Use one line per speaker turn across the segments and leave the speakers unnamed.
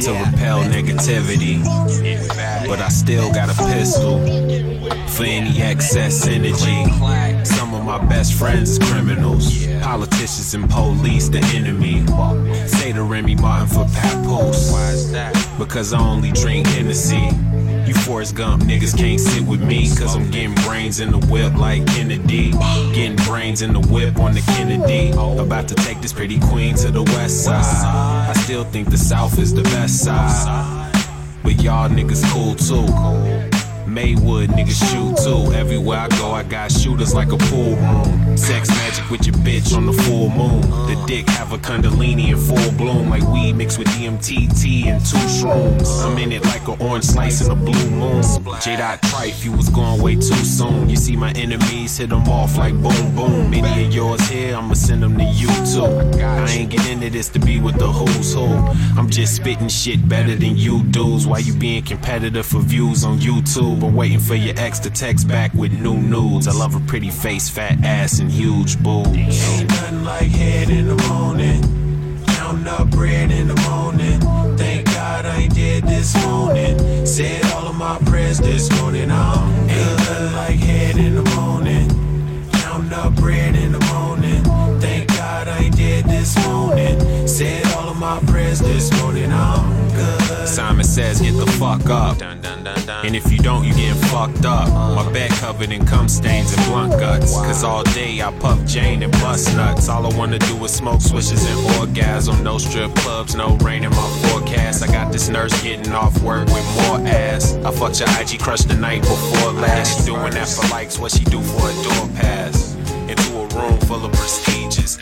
to
repel negativity. But I still got a pistol for any excess energy. Some of my best friends is criminals, politicians and police, the enemy. Say to Remy Martin for Pat Post, because I only drink Hennessy. You Forrest Gump niggas can't sit with me, cause I'm getting brains in the whip like Kennedy. Getting brains in the whip on the Kennedy. About to take this pretty queen to the west side. I still think the south is the best side. But y'all niggas cool too. Maywood, niggas shoot too. Everywhere I go, I got shooters like a pool room. Sex magic with your bitch on the full moon. The dick have a kundalini in full bloom, like weed mixed with DMTT and two shrooms. I'm in it like an orange slice in a blue moon. J. Dot Trife, you was going way too soon. You see my enemies hit them off like boom boom. Many of yours here, I'ma send them to you too. I ain't get into this to be with the who's who. I'm just spitting shit better than you dudes. Why you being competitive for views on YouTube? I'm waiting for your ex to text back with new nudes. I love a pretty face, fat ass, and huge boobs.
Ain't nothing like head in the morning. Counting up bread in the morning. Thank God I ain't dead this morning. Said all of my prayers this morning. I'm Ain't nothing like head in the morning. Counting up bread in the morning. Thank God I ain't dead this morning. Said all of my prayers this morning. I'm.
Simon says, get the fuck up. And if you don't, you getting fucked up. My bed covered in cum stains and blunt guts. Cause all day I puff Jane and bust nuts. All I wanna do is smoke swishes and orgasm. No strip clubs, no rain in my forecast. I got this nurse getting off work with more ass. I fucked your IG crush the night before last. She doing that for likes, what she do for a door pass. Into a room full of prestigious.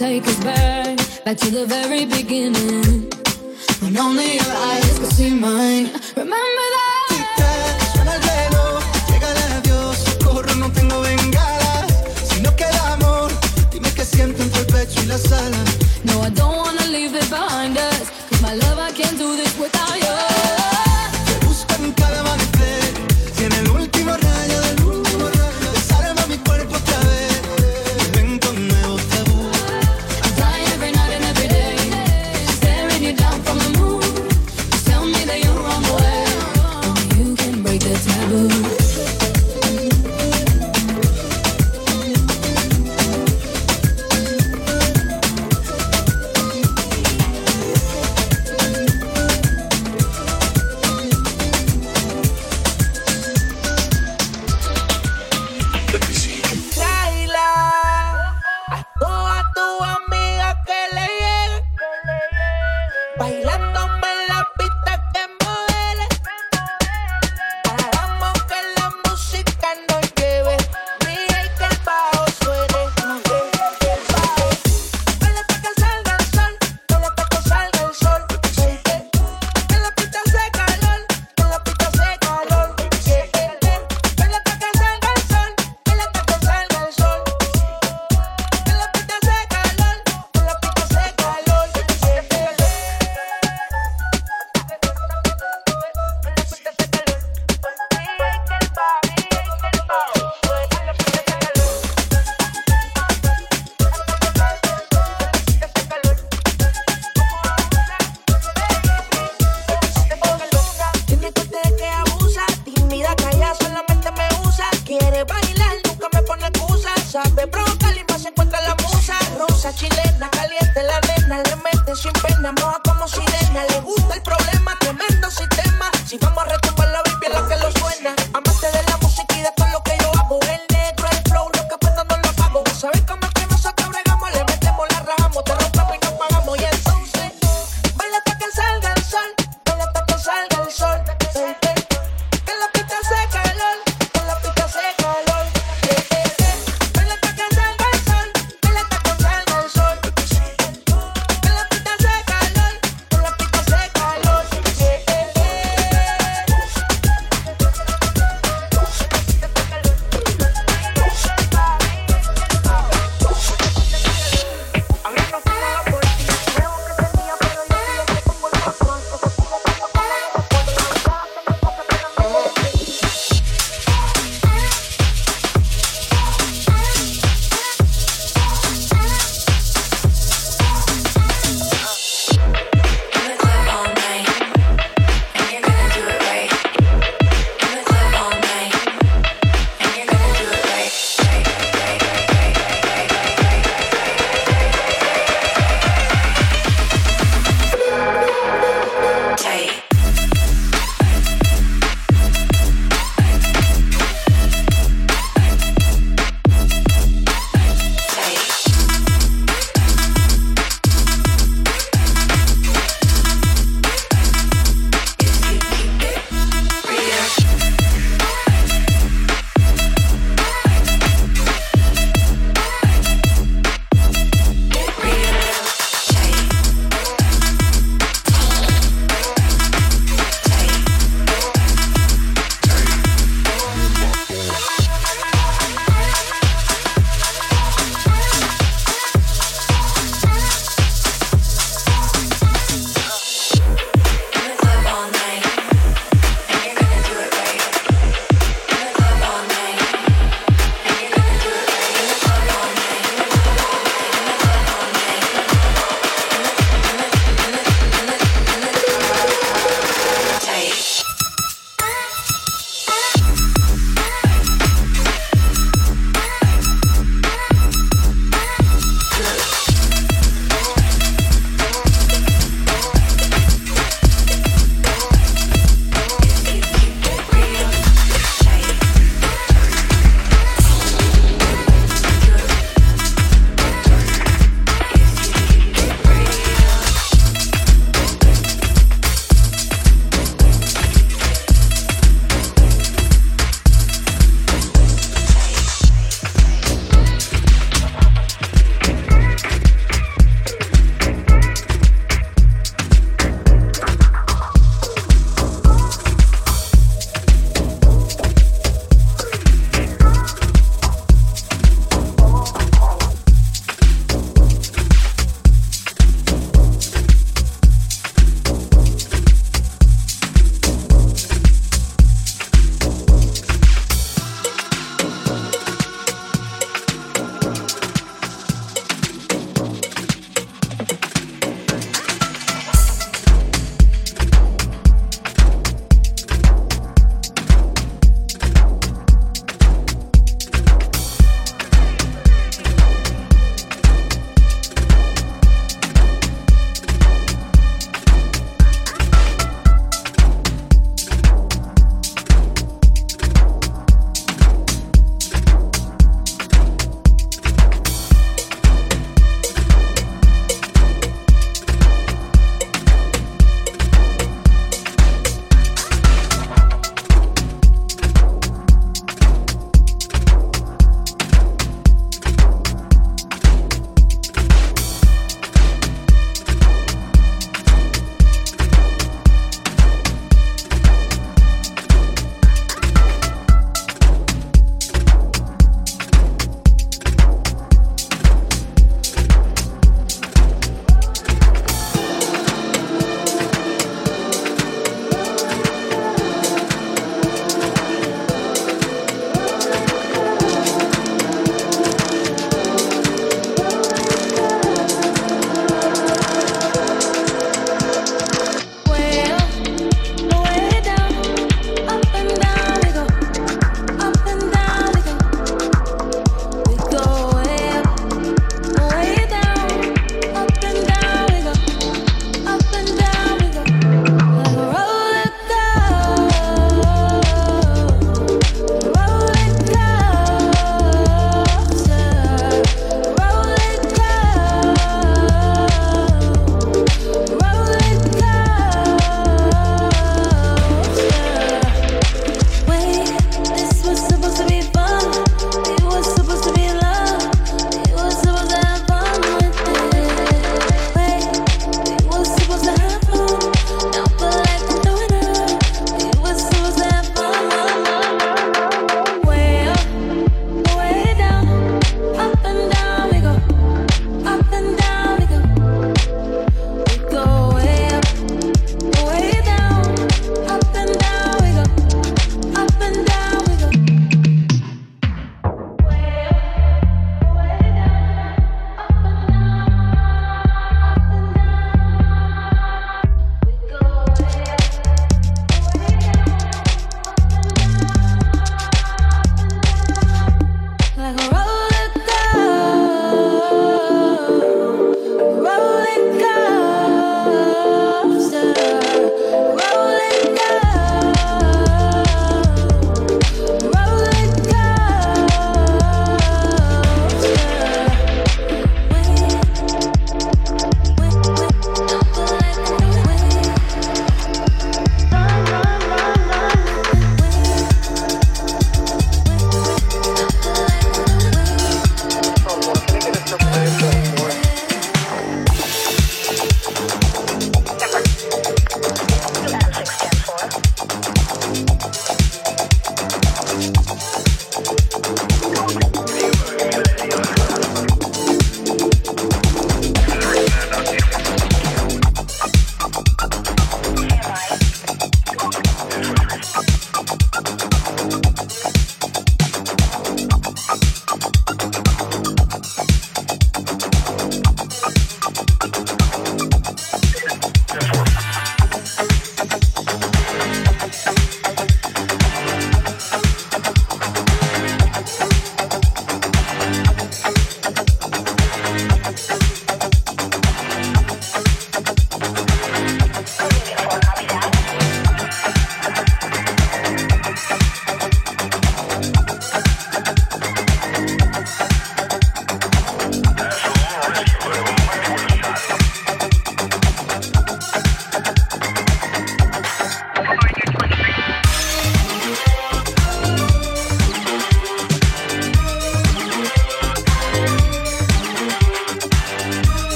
take us back, back to the very beginning. When only your eyes could see mine. Remember that.
El no tengo bengala. Si no queda amor, dime que siento entre el pecho y.
No, I don't wanna leave it behind us.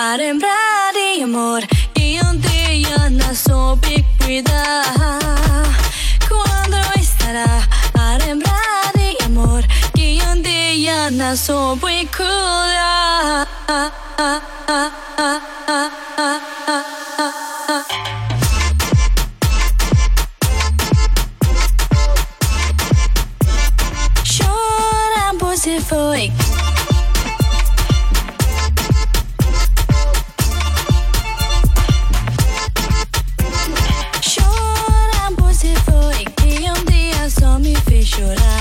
Arembrari amor. y un
día nas obi cuida Cuando estará Arembrari amor. y un día nas obi cuida Chora, você foi
should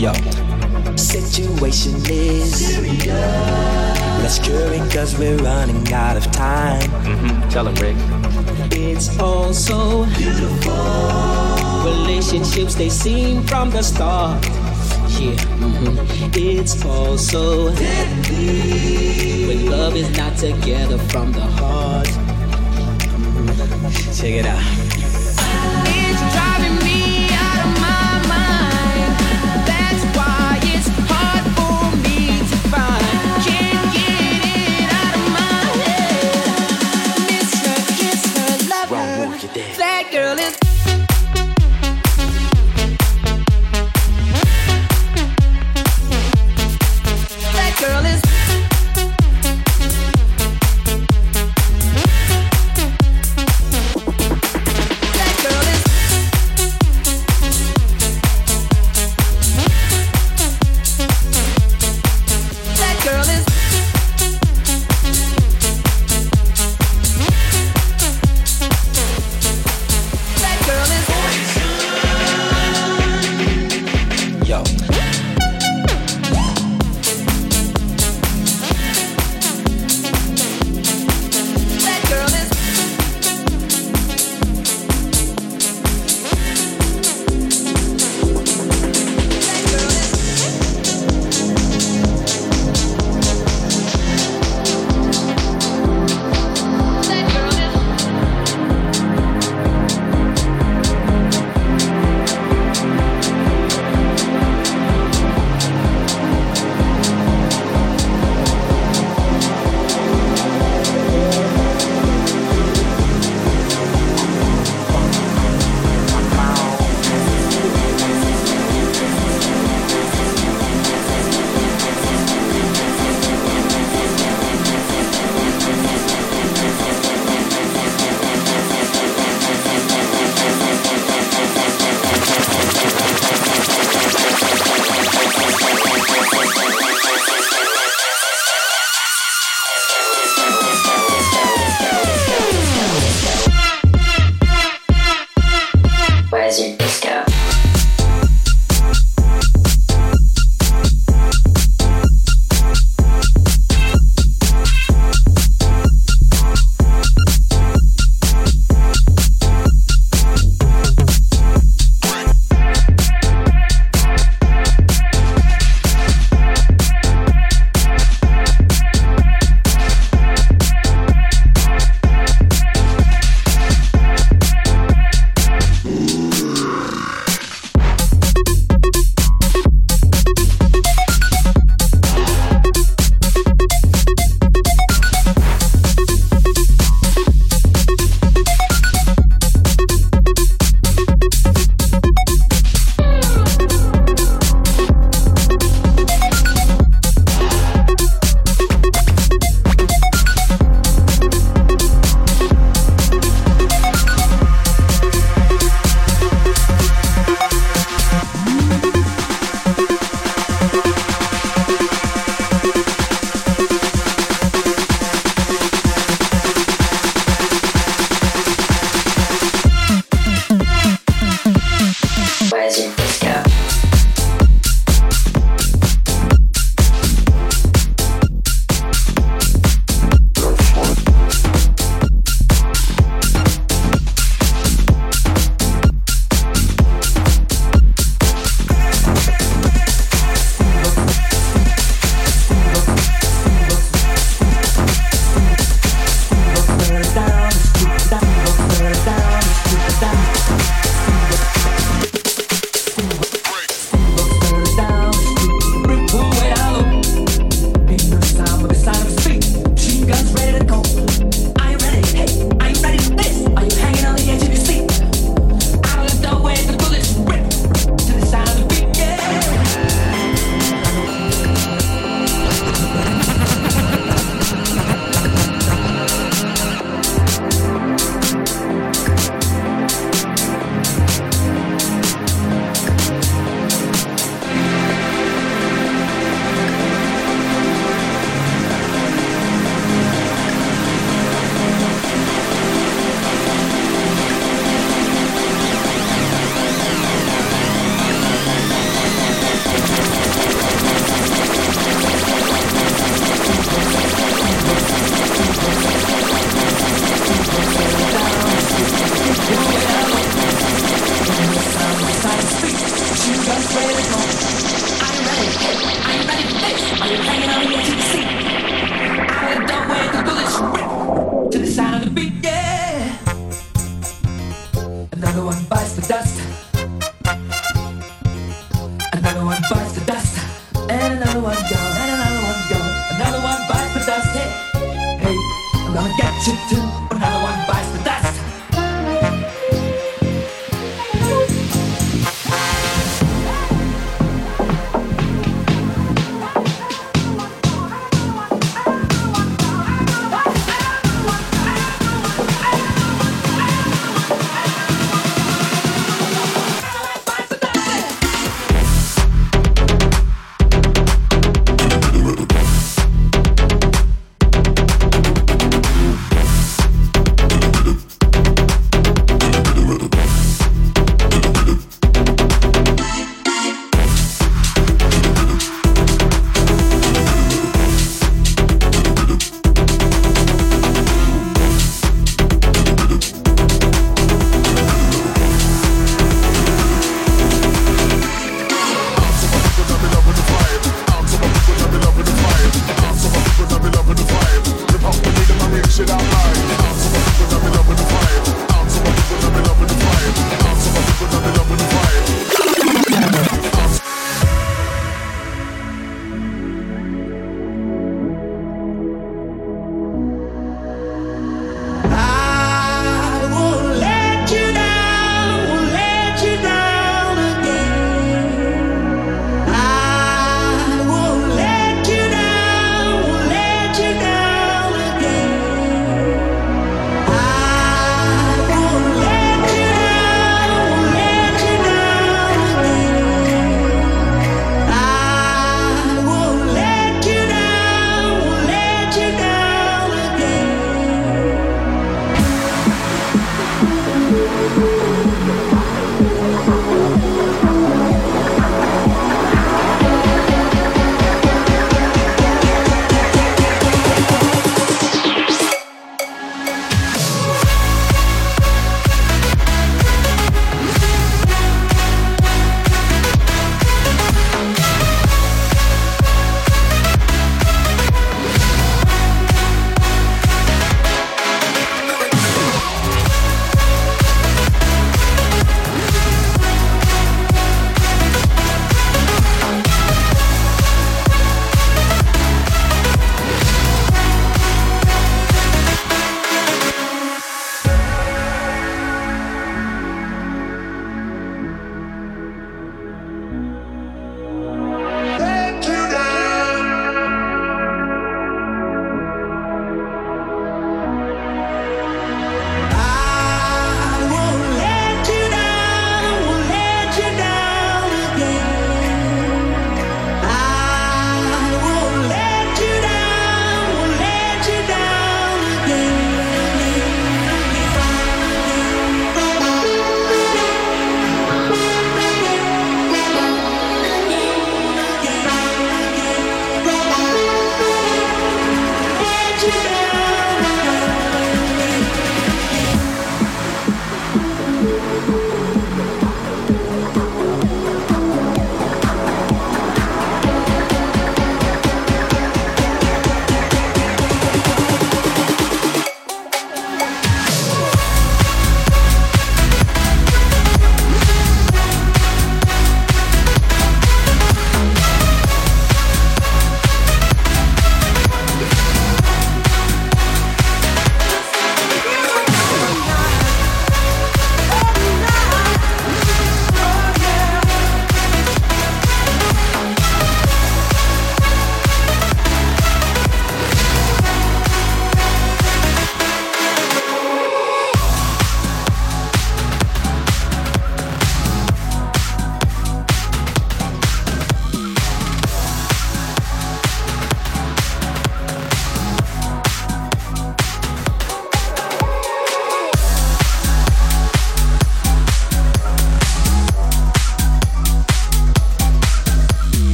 Yo. Situation is serious. Let's cure it cause we're running out of time.
Mm-hmm. Tell him, Rick.
It's all so beautiful. Relationships they seem from the start. Yeah, mhm. it's all so deadly. When love is not together from the heart. Check it out.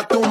La tumba.